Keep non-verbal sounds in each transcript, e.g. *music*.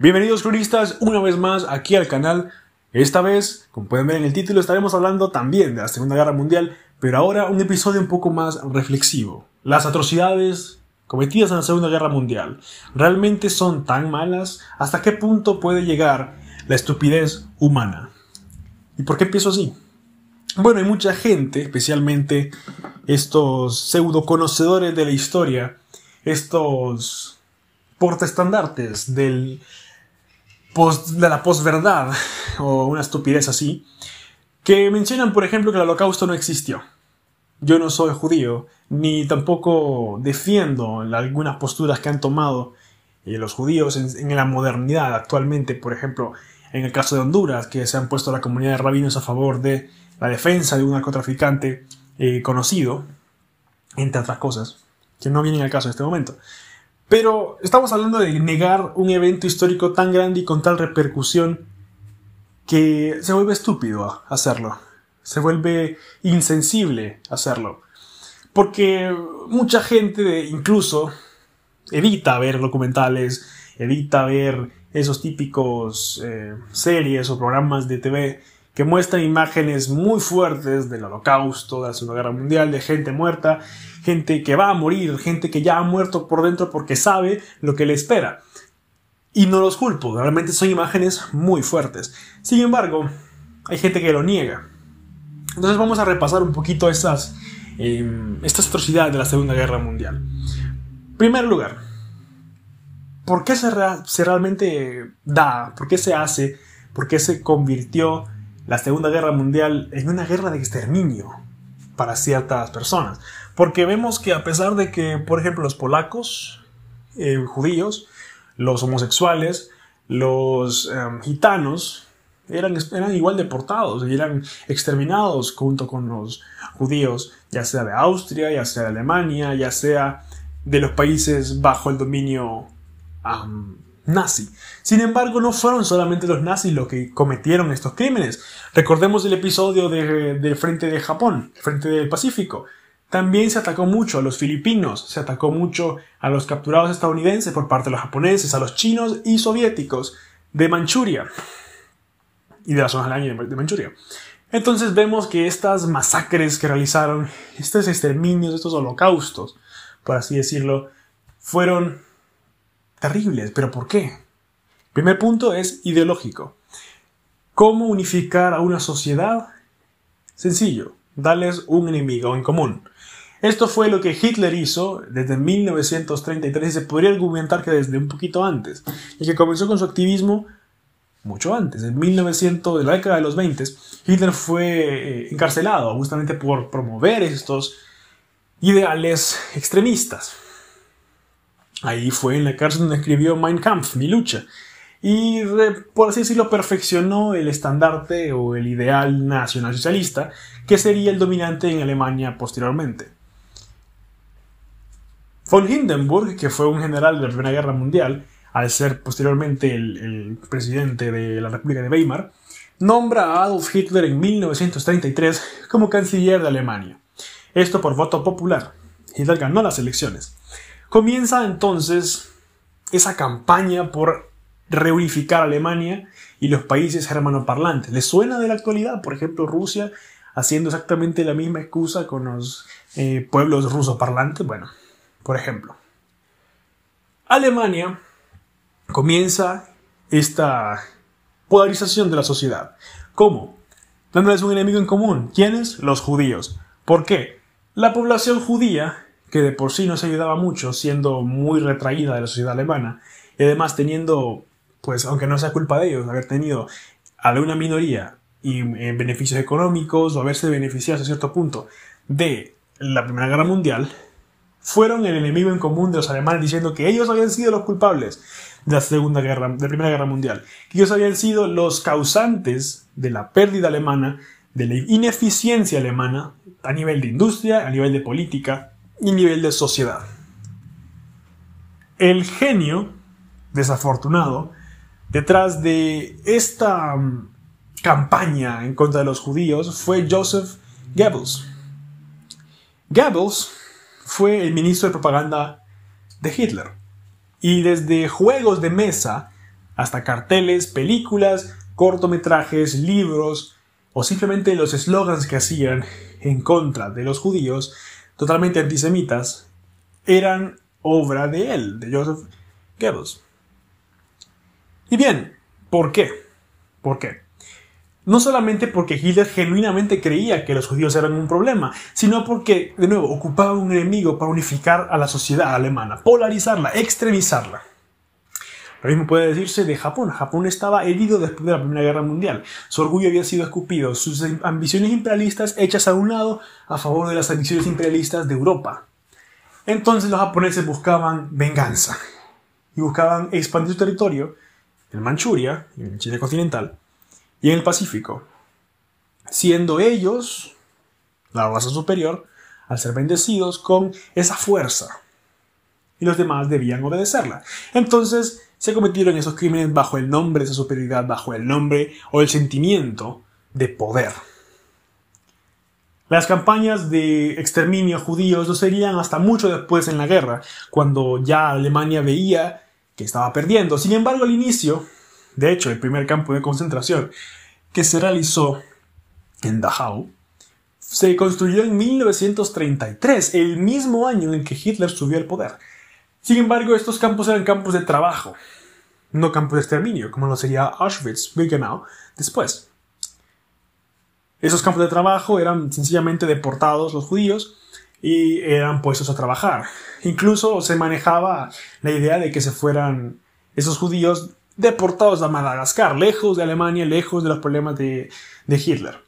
Bienvenidos cronistas una vez más aquí al canal. Esta vez, como pueden ver en el título, estaremos hablando también de la Segunda Guerra Mundial, pero ahora un episodio un poco más reflexivo. Las atrocidades cometidas en la Segunda Guerra Mundial, ¿realmente son tan malas? ¿Hasta qué punto puede llegar la estupidez humana? ¿Y por qué empiezo así? Bueno, hay mucha gente, especialmente estos pseudo conocedores de la historia, estos portaestandartes del de la posverdad o una estupidez así, que mencionan, por ejemplo, que el holocausto no existió. Yo no soy judío, ni tampoco defiendo algunas posturas que han tomado eh, los judíos en, la modernidad actualmente, por ejemplo, en el caso de Honduras, que se han puesto la comunidad de rabinos a favor de la defensa de un narcotraficante eh, conocido, entre otras cosas, que no vienen al caso en este momento. Pero estamos hablando de negar un evento histórico tan grande y con tal repercusión que se vuelve estúpido hacerlo, se vuelve insensible hacerlo. Porque mucha gente incluso evita ver documentales, evita ver esos típicos eh, series o programas de TV que muestran imágenes muy fuertes del holocausto, de la Segunda Guerra Mundial, de gente muerta, gente que va a morir, gente que ya ha muerto por dentro porque sabe lo que le espera. Y no los culpo, realmente son imágenes muy fuertes. Sin embargo, hay gente que lo niega. Entonces vamos a repasar un poquito estas, eh, estas atrocidades de la Segunda Guerra Mundial. Primer lugar, ¿por qué se, se realmente da? ¿Por qué se hace? ¿Por qué se convirtió la Segunda Guerra Mundial en una guerra de exterminio para ciertas personas. Porque vemos que a pesar de que, por ejemplo, los polacos, eh, judíos, los homosexuales, los em, gitanos, eran, eran, igual deportados y eran exterminados junto con los judíos, ya sea de Austria, ya sea de Alemania, ya sea de los países bajo el dominio nazi. Sin embargo, no fueron solamente los nazis los que cometieron estos crímenes. Recordemos el episodio del Frente de Japón, Frente del Pacífico. También se atacó mucho a los filipinos, se atacó mucho a los capturados estadounidenses por parte de los japoneses, a los chinos y soviéticos de Manchuria y de la zona de Manchuria. Entonces vemos que estas masacres que realizaron, estos exterminios, estos holocaustos, por así decirlo, fueron terribles. ¿Pero por qué? Primer punto es ideológico. ¿Cómo unificar a una sociedad? Sencillo, darles un enemigo en común. Esto fue lo que Hitler hizo desde 1933 y se podría argumentar que desde un poquito antes, y que comenzó con su activismo mucho antes, en 1900, de la década de los 20, Hitler fue eh, encarcelado justamente por promover estos ideales extremistas. Ahí fue en la cárcel donde escribió Mein Kampf, mi lucha. Y por así decirlo, perfeccionó el estandarte o el ideal nacionalsocialista que sería el dominante en Alemania posteriormente. Von Hindenburg, que fue un general de la Primera Guerra Mundial, al ser posteriormente el, el presidente de la República de Weimar, nombra a Adolf Hitler en 1933 como canciller de Alemania. Esto por voto popular. Hitler ganó las elecciones. Comienza entonces esa campaña por reunificar Alemania y los países germanoparlantes. ¿Les suena de la actualidad? Por ejemplo, Rusia haciendo exactamente la misma excusa con los eh, pueblos rusoparlantes. Bueno, por ejemplo. Alemania comienza esta polarización de la sociedad. ¿Cómo? Dándoles un enemigo en común. ¿Quiénes? Los judíos. ¿Por qué? La población judía que de por sí no se ayudaba mucho, siendo muy retraída de la sociedad alemana, y además teniendo, pues aunque no sea culpa de ellos, haber tenido a una minoría y en beneficios económicos o haberse beneficiado a cierto punto de la Primera Guerra Mundial, fueron el enemigo en común de los alemanes diciendo que ellos habían sido los culpables de la Segunda Guerra, de la Primera Guerra Mundial, que ellos habían sido los causantes de la pérdida alemana, de la ineficiencia alemana a nivel de industria, a nivel de política y nivel de sociedad. El genio, desafortunado, detrás de esta mm, campaña en contra de los judíos fue Joseph Goebbels. Goebbels fue el ministro de propaganda de Hitler y desde juegos de mesa hasta carteles, películas, cortometrajes, libros o simplemente los eslogans que hacían en contra de los judíos, totalmente antisemitas, eran obra de él, de Joseph Goebbels. Y bien, ¿por qué? ¿Por qué? No solamente porque Hitler genuinamente creía que los judíos eran un problema, sino porque, de nuevo, ocupaba un enemigo para unificar a la sociedad alemana, polarizarla, extremizarla. Lo mismo puede decirse de Japón. Japón estaba herido después de la Primera Guerra Mundial. Su orgullo había sido escupido, sus ambiciones imperialistas hechas a un lado a favor de las ambiciones imperialistas de Europa. Entonces los japoneses buscaban venganza y buscaban expandir su territorio en Manchuria, en China continental, y en el Pacífico, siendo ellos, la raza superior, al ser bendecidos con esa fuerza. Y los demás debían obedecerla. Entonces se cometieron esos crímenes bajo el nombre de esa superioridad, bajo el nombre o el sentimiento de poder. Las campañas de exterminio judíos no serían hasta mucho después en la guerra, cuando ya Alemania veía que estaba perdiendo. Sin embargo, al inicio, de hecho, el primer campo de concentración que se realizó en Dachau se construyó en 1933, el mismo año en que Hitler subió al poder. Sin embargo, estos campos eran campos de trabajo, no campos de exterminio, como lo sería Auschwitz-Birkenau después. Esos campos de trabajo eran sencillamente deportados los judíos y eran puestos a trabajar. Incluso se manejaba la idea de que se fueran esos judíos deportados a Madagascar, lejos de Alemania, lejos de los problemas de, Hitler.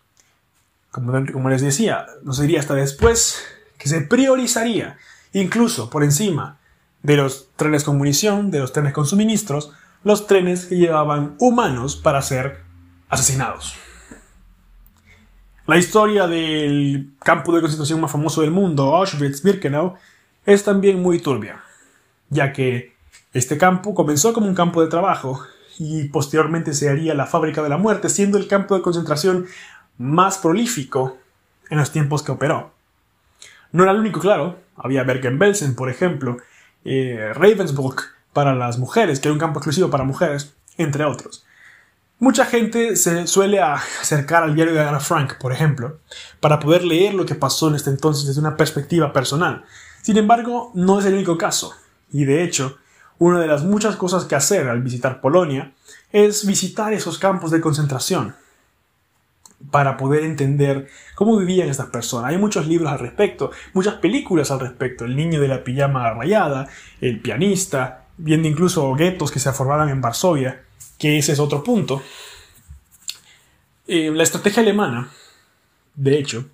Como, como, les decía, no sería hasta después que se priorizaría, incluso por encima de los trenes con munición, de los trenes con suministros, los trenes que llevaban humanos para ser asesinados. La historia del campo de concentración más famoso del mundo, Auschwitz-Birkenau, es también muy turbia, ya que este campo comenzó como un campo de trabajo y posteriormente se haría la fábrica de la muerte, siendo el campo de concentración más prolífico en los tiempos que operó. No era el único, claro, había Bergen-Belsen, por ejemplo, eh, para las mujeres, que era un campo exclusivo para mujeres, entre otros. Mucha gente se suele acercar al diario de Ana Frank, por ejemplo, para poder leer lo que pasó en este entonces desde una perspectiva personal. Sin embargo, no es el único caso, y de hecho, una de las muchas cosas que hacer al visitar Polonia es visitar esos campos de concentración para poder entender cómo vivían estas personas. Hay muchos libros al respecto, muchas películas al respecto. El niño de la pijama rayada, el pianista, viendo incluso guetos que se formaban en Varsovia, que ese es otro punto. Eh, la estrategia alemana, de hecho,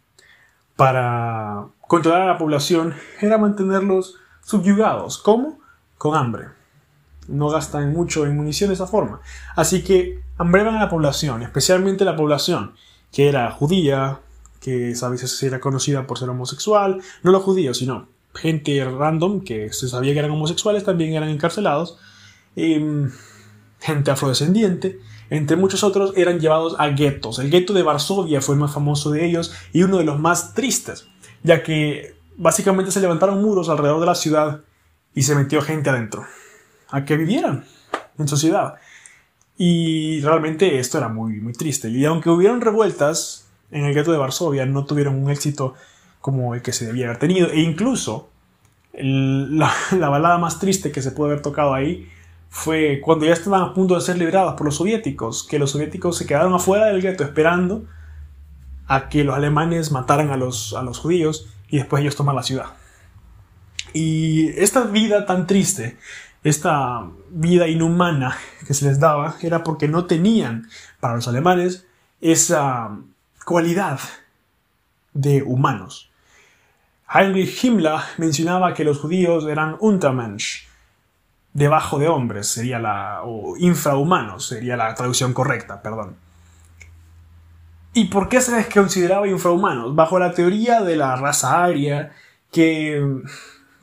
para controlar a la población era mantenerlos subyugados. ¿Cómo? Con hambre no gastan mucho en munición de esa forma. Así que hambreban a la población, especialmente la población que era judía, que a veces era conocida por ser homosexual, no los judíos, sino gente random que se sabía que eran homosexuales también eran encarcelados, em, gente afrodescendiente, entre muchos otros eran llevados a guetos. El gueto de Varsovia fue el más famoso de ellos y uno de los más tristes, ya que básicamente se levantaron muros alrededor de la ciudad y se metió gente adentro a que vivieran en sociedad. Y realmente esto era muy, muy triste. Y aunque hubieron revueltas en el gueto de Varsovia, no tuvieron un éxito como el que se debía haber tenido. E incluso *laughs* la, la, balada más triste que se pudo haber tocado ahí fue cuando ya estaban a punto de ser liberados por los soviéticos, que los soviéticos se quedaron afuera del gueto esperando a que los alemanes mataran a los, a los judíos y después ellos toman la ciudad. Y esta vida tan triste esta vida inhumana que se les daba era porque no tenían para los alemanes esa cualidad de humanos. Heinrich Himmler mencionaba que los judíos eran Untermensch, debajo de hombres, sería la, o infrahumanos, sería la traducción correcta, perdón. ¿Y por qué se les consideraba infrahumanos? Bajo la teoría de la raza aria, que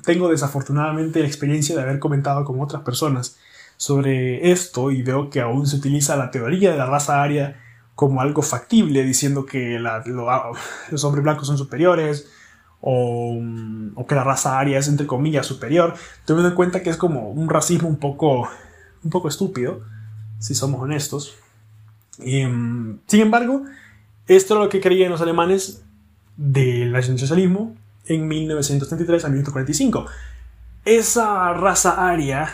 tengo desafortunadamente la experiencia de haber comentado con otras personas sobre esto y veo que aún se utiliza la teoría de la raza aria como algo factible, diciendo que los hombres blancos son superiores o, que la raza aria es entre comillas superior, teniendo en cuenta que es como un racismo un poco, un poco estúpido, si somos honestos. Em, sin embargo, esto es lo que creían los alemanes del nacionalsocialismo en 1933 a 1945. Esa raza aria,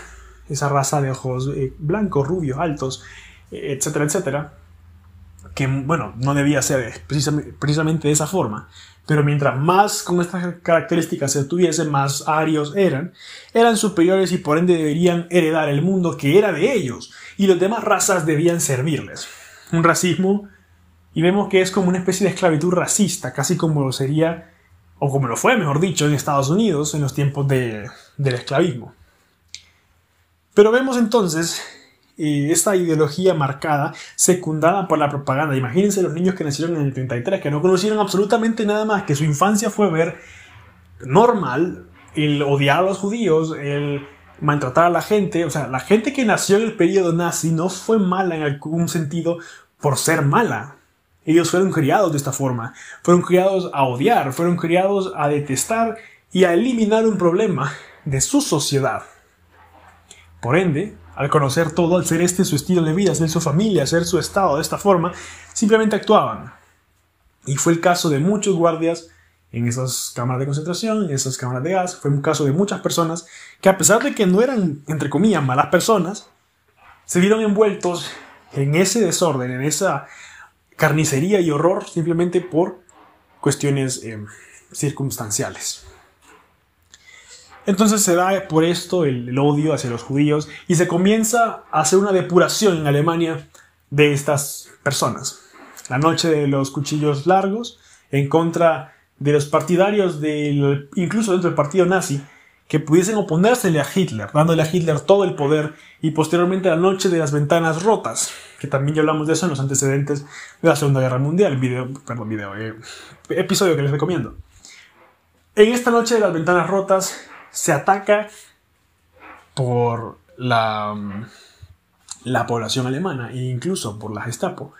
esa raza de ojos eh, blancos, rubios, altos, etcétera, etcétera, que bueno, no debía ser precisamente de esa forma, pero mientras más con estas características se tuviesen, más arios eran, eran superiores y por ende deberían heredar el mundo que era de ellos, y las demás razas debían servirles. Un racismo, y vemos que es como una especie de esclavitud racista, casi como lo sería, o como lo fue, mejor dicho, en Estados Unidos en los tiempos del esclavismo. Pero vemos entonces esta ideología marcada, secundada por la propaganda. Imagínense los niños que nacieron en el 33, que no conocieron absolutamente nada más, que su infancia fue ver normal el odiar a los judíos, el maltratar a la gente. O sea, la gente que nació en el periodo nazi no fue mala en algún sentido por ser mala. Ellos fueron criados de esta forma, fueron criados a odiar, fueron criados a detestar y a eliminar un problema de su sociedad. Por ende, al conocer todo, al ser este su estilo de vida, ser su familia, ser su estado de esta forma, simplemente actuaban. Y fue el caso de muchos guardias en esas cámaras de concentración, en esas cámaras de gas, fue un caso de muchas personas que a pesar de que no eran, entre comillas, malas personas, se vieron envueltos en ese desorden, en esa carnicería y horror simplemente por cuestiones eh, circunstanciales. Entonces se da por esto el, odio hacia los judíos y se comienza a hacer una depuración en Alemania de estas personas. La noche de los cuchillos largos en contra de los partidarios del, incluso dentro del partido nazi, que pudiesen oponérsele a Hitler, dándole a Hitler todo el poder, y posteriormente la noche de las ventanas rotas, que también ya hablamos de eso en los antecedentes de la Segunda Guerra Mundial, video, perdón, video, eh, episodio que les recomiendo. En esta noche de las ventanas rotas, se ataca por la, la población alemana e incluso por la Gestapo,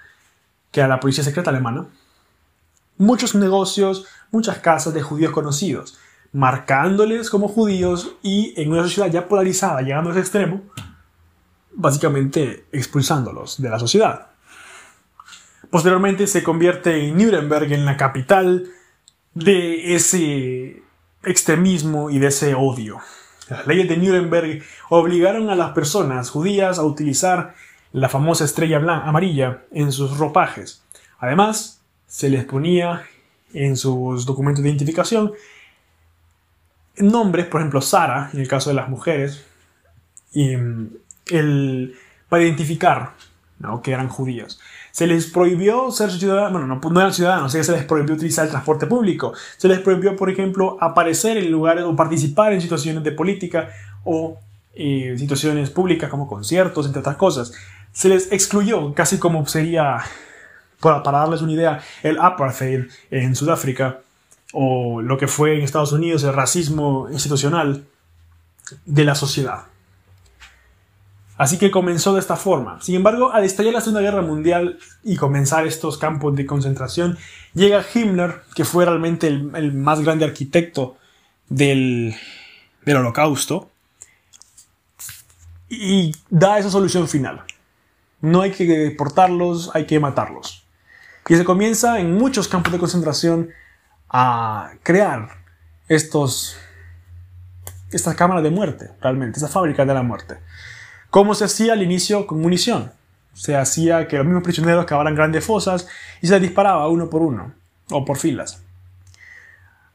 que a la policía secreta alemana, muchos negocios, muchas casas de judíos conocidos, marcándoles como judíos y en una sociedad ya polarizada, llegando a ese extremo, básicamente expulsándolos de la sociedad. Posteriormente se convierte en Nuremberg en la capital de ese extremismo y de ese odio. Las leyes de Nuremberg obligaron a las personas judías a utilizar la famosa estrella amarilla en sus ropajes. Además, se les ponía en sus documentos de identificación nombres, por ejemplo, Sara, en el caso de las mujeres, y, mm, el, para identificar que eran judíos. Se les prohibió ser ciudadanos, bueno, no, no eran ciudadanos, se les prohibió utilizar el transporte público. Se les prohibió, por ejemplo, aparecer en lugares o participar en situaciones de política o eh, situaciones públicas como conciertos, entre otras cosas. Se les excluyó, casi como sería, para, para darles una idea, el apartheid en Sudáfrica o lo que fue en Estados Unidos el racismo institucional de la sociedad. Así que comenzó de esta forma. Sin embargo, al estallar la Segunda Guerra Mundial y comenzar estos campos de concentración, llega Himmler, que fue realmente el, más grande arquitecto del, del holocausto, y da esa solución final. No hay que deportarlos, hay que matarlos. Y se comienza en muchos campos de concentración a crear estos, estas cámaras de muerte, realmente, esas fábricas de la muerte. ¿Cómo se hacía al inicio con munición? Se hacía que los mismos prisioneros cavaran grandes fosas y se les disparaba uno por uno, o por filas.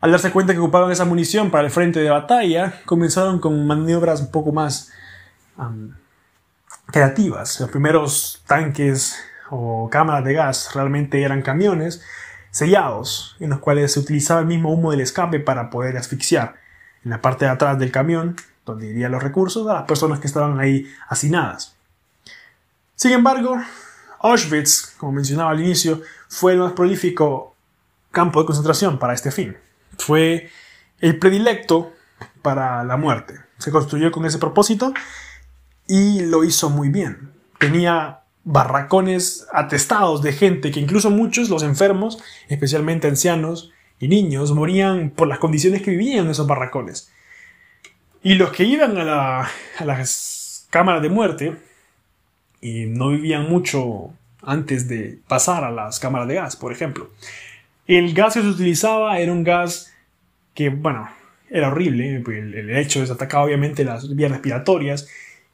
Al darse cuenta que ocupaban esa munición para el frente de batalla, comenzaron con maniobras un poco más creativas. Los primeros tanques o cámaras de gas realmente eran camiones sellados, en los cuales se utilizaba el mismo humo del escape para poder asfixiar en la parte de atrás del camión donde irían los recursos a las personas que estaban ahí hacinadas. Sin embargo, Auschwitz, como mencionaba al inicio, fue el más prolífico campo de concentración para este fin. Fue el predilecto para la muerte. Se construyó con ese propósito y lo hizo muy bien. Tenía barracones atestados de gente que incluso muchos, los enfermos, especialmente ancianos y niños, morían por las condiciones que vivían en esos barracones. Y los que iban a, la, a las cámaras de muerte y no vivían mucho antes de pasar a las cámaras de gas, por ejemplo. El gas que se utilizaba era un gas que, bueno, era horrible. El, hecho es atacar obviamente las vías respiratorias.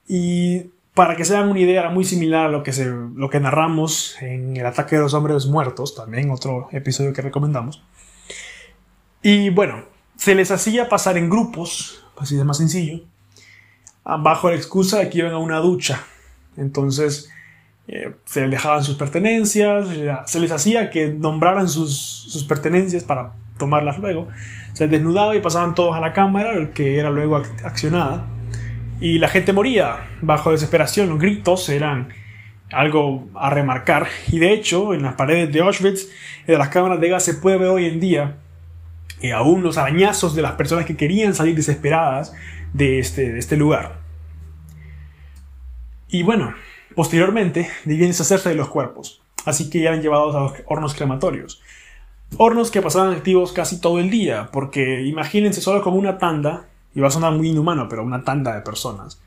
Y para que se hagan una idea, era muy similar a lo que, se, lo que narramos en el ataque de los hombres muertos, también otro episodio que recomendamos. Y bueno, se les hacía pasar en grupos, así es más sencillo, bajo la excusa de que iban a una ducha. Entonces, eh, se les dejaban sus pertenencias, se les hacía que nombraran sus, sus pertenencias para tomarlas luego. Se desnudaba y pasaban todos a la cámara, que era luego accionada. Y la gente moría bajo desesperación. Los gritos eran algo a remarcar. Y de hecho, en las paredes de Auschwitz, de las cámaras de gas, se puede ver hoy en día aún los arañazos de las personas que querían salir desesperadas de este, de este lugar. Y bueno, posteriormente debían deshacerse de los cuerpos, así que eran llevados a los hornos crematorios. Hornos que pasaban activos casi todo el día, porque imagínense solo como una tanda, y va a sonar muy inhumano, pero una tanda de personas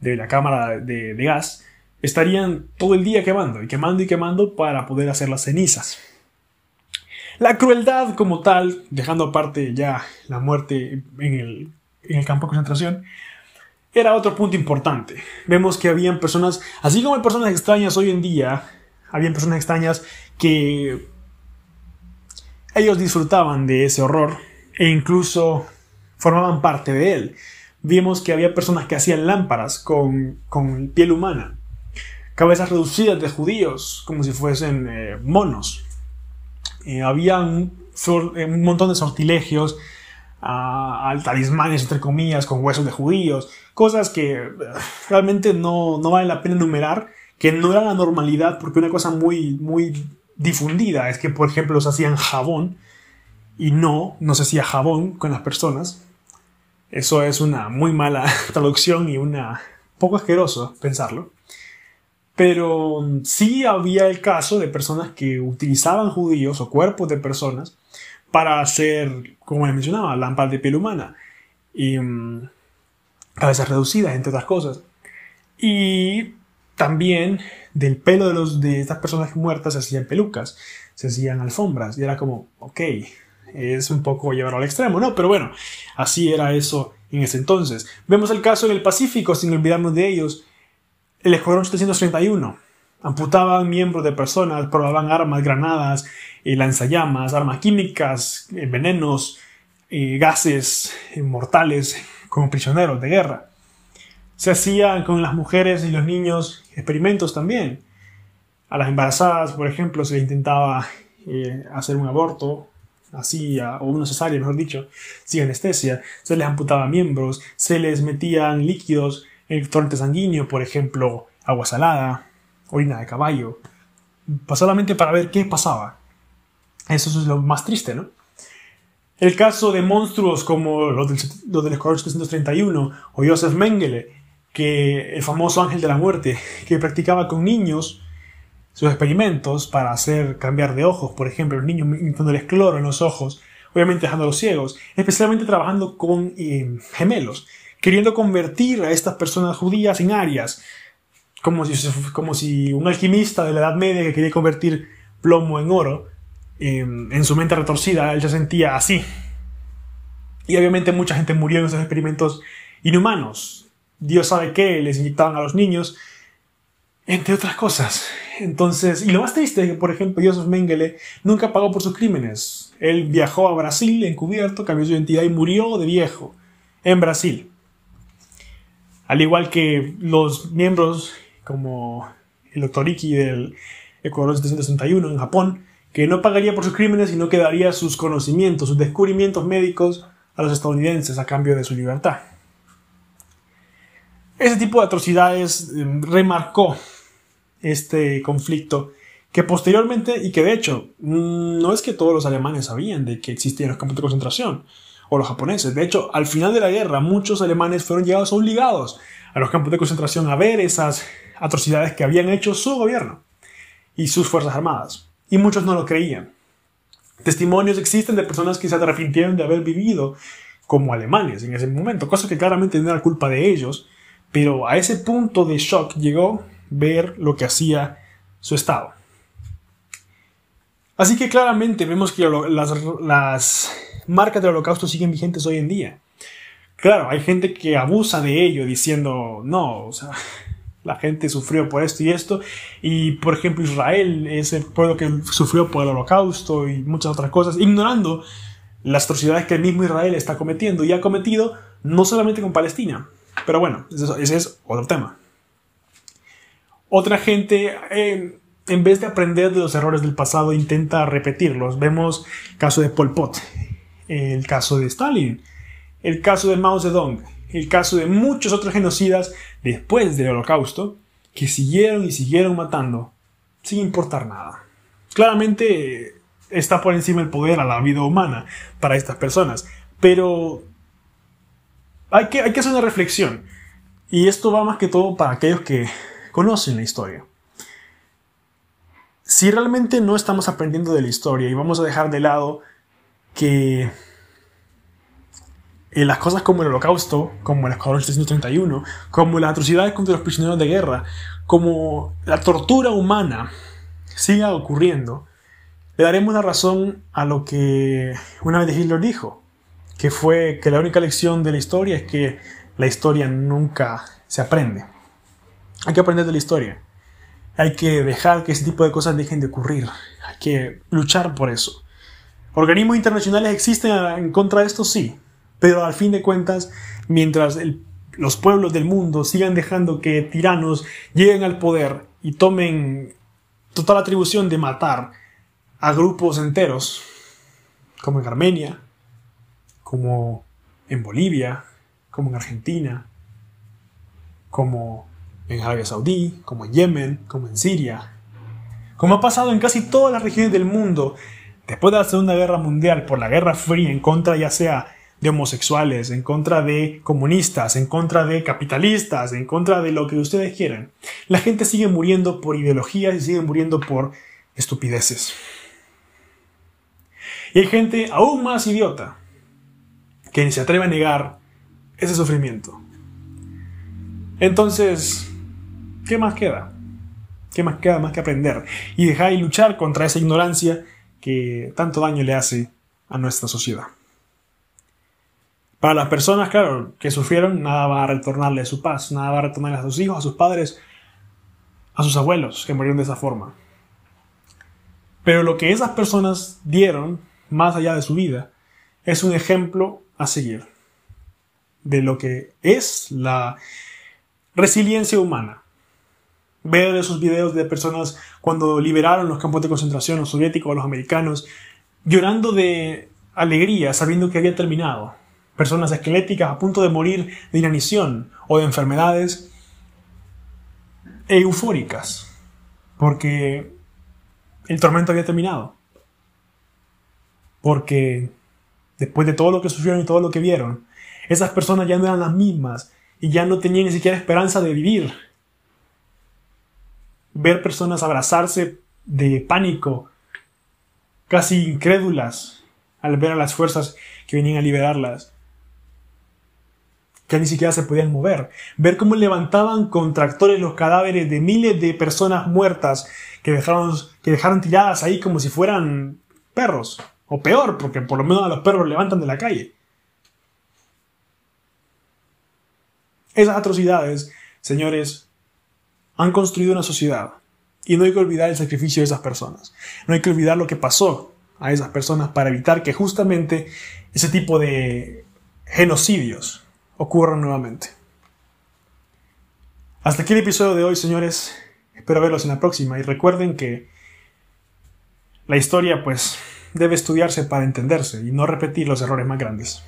de la cámara de, gas estarían todo el día quemando y quemando y quemando para poder hacer las cenizas. La crueldad como tal, dejando aparte ya la muerte en el, en el campo de concentración, era otro punto importante. Vemos que habían personas, así como hay personas extrañas hoy en día, habían personas extrañas que ellos disfrutaban de ese horror e incluso formaban parte de él. Vimos que había personas que hacían lámparas con, con piel humana, cabezas reducidas de judíos, como si fuesen eh, monos. Eh, había un, un, montón de sortilegios, a, talismanes, entre comillas, con huesos de judíos, cosas que eh, realmente no, no vale la pena enumerar, que no era la normalidad, porque una cosa muy, muy difundida es que, por ejemplo, se hacían jabón y no, no se hacía jabón con las personas. Eso es una muy mala *laughs* traducción y una poco asqueroso pensarlo. Pero sí había el caso de personas que utilizaban judíos o cuerpos de personas para hacer, como les mencionaba, lámparas de piel humana y um, cabezas reducidas, entre otras cosas. Y también del pelo de, los, de estas personas muertas se hacían pelucas, se hacían alfombras, y era como, ok, es un poco llevarlo al extremo, ¿no? Pero bueno, así era eso en ese entonces. Vemos el caso en el Pacífico, sin olvidarnos de ellos. El Escuadrón 731 amputaban miembros de personas, probaban armas, granadas, eh, lanzallamas, armas químicas, eh, venenos, eh, gases mortales *laughs* como prisioneros de guerra. Se hacían con las mujeres y los niños experimentos también. A las embarazadas, por ejemplo, se les intentaba hacer un aborto, así, o una cesárea, mejor dicho, sin anestesia. Se les amputaba miembros, se les metían líquidos en el torrente sanguíneo, por ejemplo, agua salada, orina de caballo, solamente para ver qué pasaba. Eso es lo más triste, ¿no? El caso de monstruos como los del, los del Escuadrón 731 o Joseph Mengele, que el famoso ángel de la muerte, que practicaba con niños sus experimentos para hacer cambiar de ojos, por ejemplo, los niños el cloro en los ojos, obviamente dejándolos ciegos, especialmente trabajando con eh, gemelos, queriendo convertir a estas personas judías en arias, como si, como si un alquimista de la Edad Media que quería convertir plomo en oro, em, en su mente retorcida, él se sentía así. Y obviamente mucha gente murió en esos experimentos inhumanos. Dios sabe qué, les inyectaban a los niños, entre otras cosas. Entonces, y lo más triste es que, por ejemplo, Joseph Mengele nunca pagó por sus crímenes. Él viajó a Brasil encubierto, cambió su identidad y murió de viejo en Brasil. Al igual que los miembros como el doctor Iki del Ecuador 761 en Japón, que no pagaría por sus crímenes y no quedaría sus conocimientos, sus descubrimientos médicos a los estadounidenses a cambio de su libertad. Ese tipo de atrocidades em, remarcó este conflicto que posteriormente, y que de hecho, mm, no es que todos los alemanes sabían de que existían los campos de concentración, o los japoneses, de hecho, al final de la guerra, muchos alemanes fueron llegados obligados a los campos de concentración a ver esas atrocidades que habían hecho su gobierno y sus fuerzas armadas. Y muchos no lo creían. Testimonios existen de personas que se arrepintieron de haber vivido como alemanes en ese momento, cosa que claramente no era culpa de ellos, pero a ese punto de shock llegó ver lo que hacía su Estado. Así que claramente vemos que las, marcas del holocausto siguen vigentes hoy en día. Claro, hay gente que abusa de ello diciendo, no, o sea, la gente sufrió por esto y esto. Y por ejemplo, Israel es el pueblo que sufrió por el holocausto y muchas otras cosas, ignorando las atrocidades que el mismo Israel está cometiendo y ha cometido no solamente con Palestina. Pero bueno, ese es otro tema. Otra gente, eh, en vez de aprender de los errores del pasado, intenta repetirlos. Vemos el caso de Pol Pot, el caso de Stalin, el caso de Mao Zedong, el caso de muchos otros genocidas después del holocausto que siguieron y siguieron matando sin importar nada. Claramente está por encima el poder a la vida humana para estas personas, pero hay que hacer una reflexión. Y esto va más que todo para aquellos que conocen la historia. Si realmente no estamos aprendiendo de la historia y vamos a dejar de lado que las cosas como el holocausto, como el escuadrón 731, como las atrocidades contra los prisioneros de guerra, como la tortura humana siga ocurriendo, le daremos la razón a lo que una vez Hitler dijo, que fue que la única lección de la historia es que la historia nunca se aprende. Hay que aprender de la historia. Hay que dejar que ese tipo de cosas dejen de ocurrir. Hay que luchar por eso. ¿Organismos internacionales existen en contra de esto? Sí. Pero al fin de cuentas, mientras los pueblos del mundo sigan dejando que tiranos lleguen al poder y tomen total atribución de matar a grupos enteros, como en Armenia, como en Bolivia, como en Argentina, como en Arabia Saudí, como en Yemen, como en Siria, como ha pasado en casi todas las regiones del mundo después de la Segunda Guerra Mundial por la Guerra Fría en contra ya sea de homosexuales, en contra de comunistas, en contra de capitalistas, en contra de lo que ustedes quieran. La gente sigue muriendo por ideologías y sigue muriendo por estupideces. Y hay gente aún más idiota que se atreve a negar ese sufrimiento. Entonces, ¿qué más queda? ¿Qué más queda más que aprender? Y dejar y luchar contra esa ignorancia que tanto daño le hace a nuestra sociedad. Para las personas, claro, que sufrieron, nada va a retornarle su paz, nada va a retornarle a sus hijos, a sus padres, a sus abuelos que murieron de esa forma. Pero lo que esas personas dieron, más allá de su vida, es un ejemplo a seguir de lo que es la resiliencia humana. Ver esos videos de personas cuando liberaron los campos de concentración, los soviéticos, los americanos, llorando de alegría, sabiendo que había terminado personas esqueléticas a punto de morir de inanición o de enfermedades eufóricas, porque el tormento había terminado. Porque después de todo lo que sufrieron y todo lo que vieron, esas personas ya no eran las mismas y ya no tenían ni siquiera esperanza de vivir. Ver personas abrazarse de pánico, casi incrédulas, al ver a las fuerzas que venían a liberarlas, que ni siquiera se podían mover, ver cómo levantaban con tractores los cadáveres de miles de personas muertas que dejaron, que tiradas ahí como si fueran perros, o peor, porque por lo menos a los perros levantan de la calle. Esas atrocidades, señores, han construido una sociedad y no hay que olvidar el sacrificio de esas personas. No hay que olvidar lo que pasó a esas personas para evitar que justamente ese tipo de genocidios ocurran nuevamente. Hasta aquí el episodio de hoy, señores. Espero verlos en la próxima y recuerden que la historia pues debe estudiarse para entenderse y no repetir los errores más grandes.